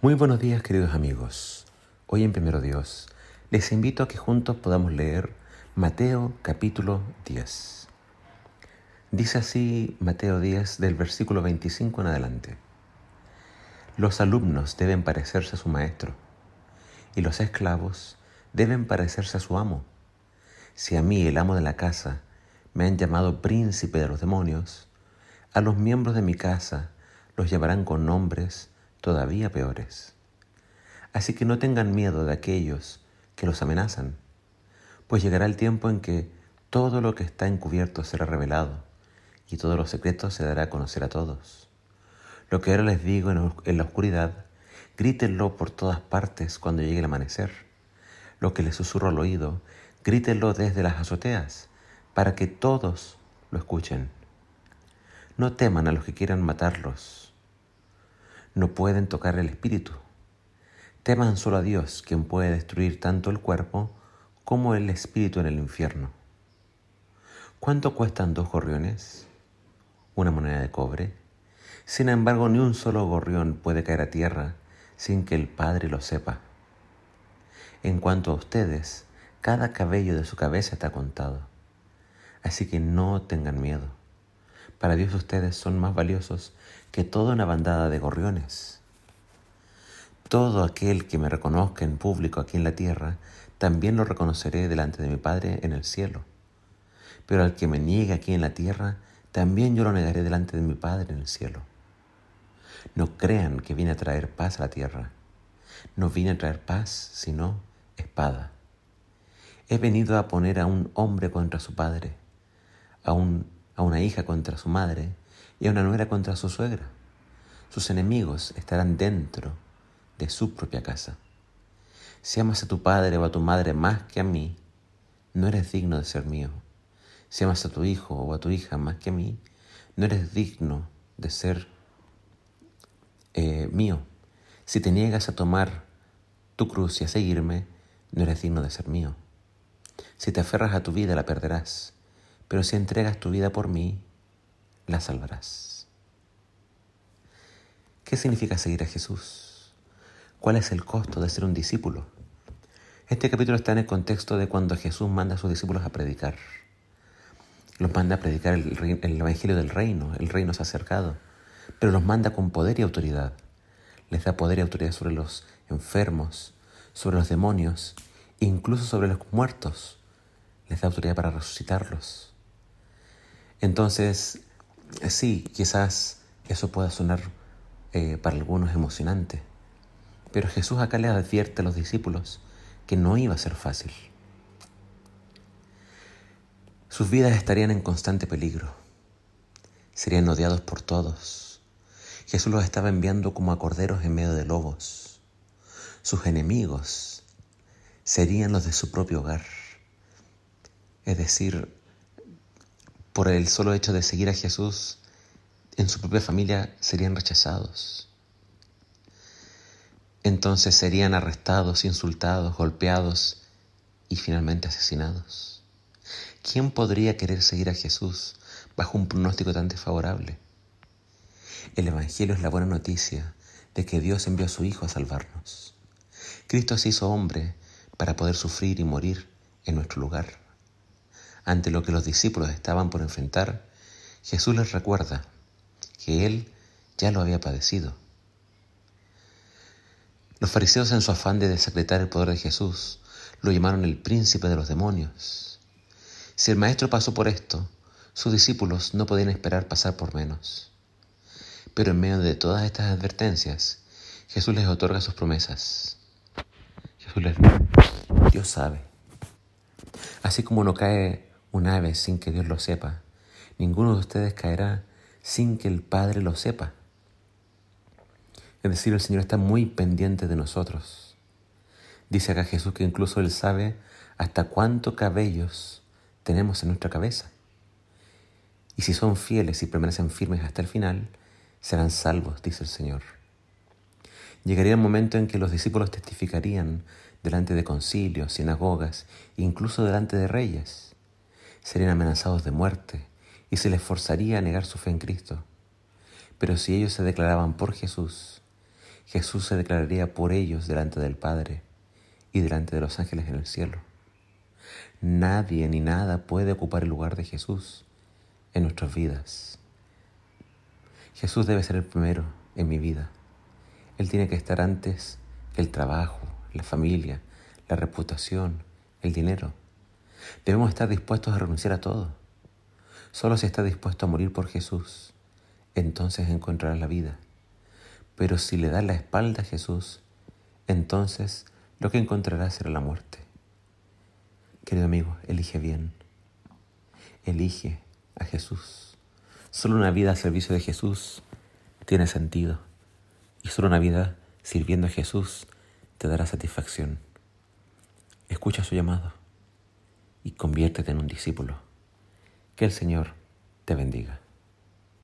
Muy buenos días queridos amigos. Hoy en Primero Dios les invito a que juntos podamos leer Mateo capítulo 10. Dice así Mateo 10 del versículo 25 en adelante. Los alumnos deben parecerse a su maestro y los esclavos deben parecerse a su amo. Si a mí, el amo de la casa, me han llamado príncipe de los demonios, a los miembros de mi casa los llamarán con nombres todavía peores. Así que no tengan miedo de aquellos que los amenazan, pues llegará el tiempo en que todo lo que está encubierto será revelado y todos los secretos se dará a conocer a todos. Lo que ahora les digo en la oscuridad, grítenlo por todas partes cuando llegue el amanecer. Lo que les susurro al oído, grítenlo desde las azoteas, para que todos lo escuchen. No teman a los que quieran matarlos no pueden tocar el espíritu. Teman solo a Dios, quien puede destruir tanto el cuerpo como el espíritu en el infierno. ¿Cuánto cuestan dos gorriones? Una moneda de cobre. Sin embargo, ni un solo gorrión puede caer a tierra sin que el Padre lo sepa. En cuanto a ustedes, cada cabello de su cabeza está contado. Así que no tengan miedo. Para Dios ustedes son más valiosos que toda una bandada de gorriones. Todo aquel que me reconozca en público aquí en la tierra, también lo reconoceré delante de mi Padre en el cielo. Pero al que me niegue aquí en la tierra, también yo lo negaré delante de mi Padre en el cielo. No crean que vine a traer paz a la tierra. No vine a traer paz, sino espada. He venido a poner a un hombre contra su padre, a, un, a una hija contra su madre, y a una nuera contra su suegra. Sus enemigos estarán dentro de su propia casa. Si amas a tu padre o a tu madre más que a mí, no eres digno de ser mío. Si amas a tu hijo o a tu hija más que a mí, no eres digno de ser eh, mío. Si te niegas a tomar tu cruz y a seguirme, no eres digno de ser mío. Si te aferras a tu vida, la perderás. Pero si entregas tu vida por mí, la salvarás. ¿Qué significa seguir a Jesús? ¿Cuál es el costo de ser un discípulo? Este capítulo está en el contexto de cuando Jesús manda a sus discípulos a predicar. Los manda a predicar el, el Evangelio del reino, el reino se ha acercado, pero los manda con poder y autoridad. Les da poder y autoridad sobre los enfermos, sobre los demonios, incluso sobre los muertos. Les da autoridad para resucitarlos. Entonces, Sí, quizás eso pueda sonar eh, para algunos emocionante, pero Jesús acá le advierte a los discípulos que no iba a ser fácil. Sus vidas estarían en constante peligro, serían odiados por todos. Jesús los estaba enviando como a corderos en medio de lobos. Sus enemigos serían los de su propio hogar, es decir, por el solo hecho de seguir a Jesús, en su propia familia serían rechazados. Entonces serían arrestados, insultados, golpeados y finalmente asesinados. ¿Quién podría querer seguir a Jesús bajo un pronóstico tan desfavorable? El Evangelio es la buena noticia de que Dios envió a su Hijo a salvarnos. Cristo se hizo hombre para poder sufrir y morir en nuestro lugar. Ante lo que los discípulos estaban por enfrentar, Jesús les recuerda que Él ya lo había padecido. Los fariseos en su afán de desacreditar el poder de Jesús lo llamaron el príncipe de los demonios. Si el Maestro pasó por esto, sus discípulos no podían esperar pasar por menos. Pero en medio de todas estas advertencias, Jesús les otorga sus promesas. Jesús les dice, Dios sabe. Así como no cae un ave sin que Dios lo sepa. Ninguno de ustedes caerá sin que el Padre lo sepa. Es decir, el Señor está muy pendiente de nosotros. Dice acá Jesús que incluso Él sabe hasta cuántos cabellos tenemos en nuestra cabeza. Y si son fieles y permanecen firmes hasta el final, serán salvos, dice el Señor. Llegaría el momento en que los discípulos testificarían delante de concilios, sinagogas, incluso delante de reyes serían amenazados de muerte y se les forzaría a negar su fe en Cristo. Pero si ellos se declaraban por Jesús, Jesús se declararía por ellos delante del Padre y delante de los ángeles en el cielo. Nadie ni nada puede ocupar el lugar de Jesús en nuestras vidas. Jesús debe ser el primero en mi vida. Él tiene que estar antes que el trabajo, la familia, la reputación, el dinero. Debemos estar dispuestos a renunciar a todo. Solo si está dispuesto a morir por Jesús, entonces encontrará la vida. Pero si le das la espalda a Jesús, entonces lo que encontrarás será la muerte. Querido amigo, elige bien. Elige a Jesús. Solo una vida al servicio de Jesús tiene sentido. Y solo una vida sirviendo a Jesús te dará satisfacción. Escucha su llamado y conviértete en un discípulo. Que el Señor te bendiga.